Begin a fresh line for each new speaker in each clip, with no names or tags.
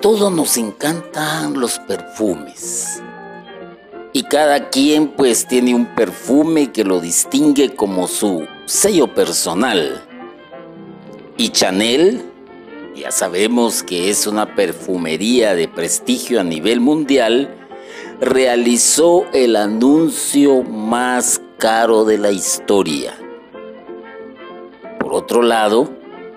todos nos encantan los perfumes. Y cada quien pues tiene un perfume que lo distingue como su sello personal. Y Chanel, ya sabemos que es una perfumería de prestigio a nivel mundial, realizó el anuncio más caro de la historia. Por otro lado,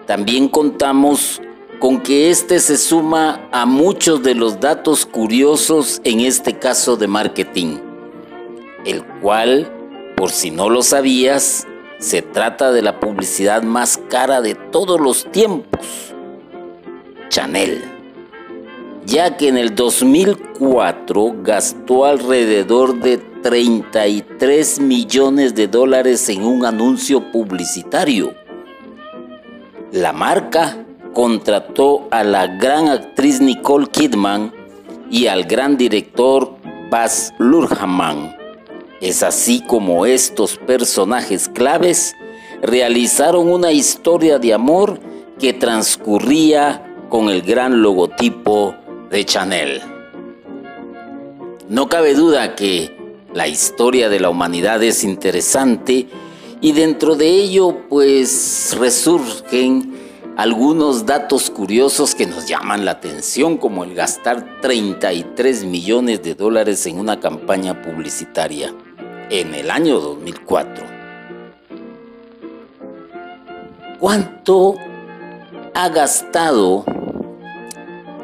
también contamos con que este se suma a muchos de los datos curiosos en este caso de marketing, el cual, por si no lo sabías, se trata de la publicidad más cara de todos los tiempos, Chanel, ya que en el 2004 gastó alrededor de 33 millones de dólares en un anuncio publicitario. La marca contrató a la gran actriz Nicole Kidman y al gran director Baz Luhrmann. Es así como estos personajes claves realizaron una historia de amor que transcurría con el gran logotipo de Chanel. No cabe duda que la historia de la humanidad es interesante y dentro de ello pues resurgen algunos datos curiosos que nos llaman la atención, como el gastar 33 millones de dólares en una campaña publicitaria en el año 2004. ¿Cuánto ha gastado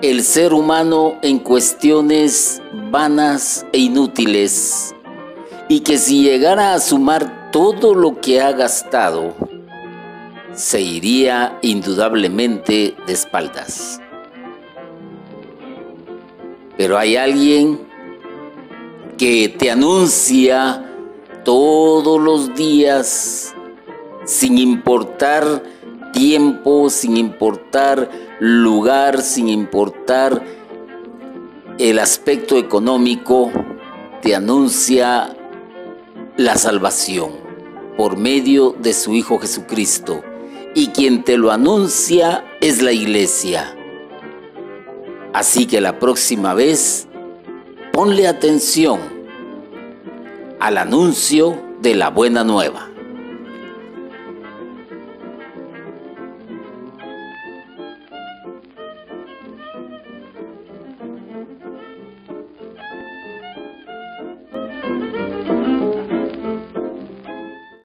el ser humano en cuestiones vanas e inútiles y que si llegara a sumar todo lo que ha gastado, se iría indudablemente de espaldas. Pero hay alguien que te anuncia todos los días, sin importar tiempo, sin importar lugar, sin importar el aspecto económico, te anuncia la salvación por medio de su Hijo Jesucristo y quien te lo anuncia es la iglesia. Así que la próxima vez, ponle atención al anuncio de la buena nueva.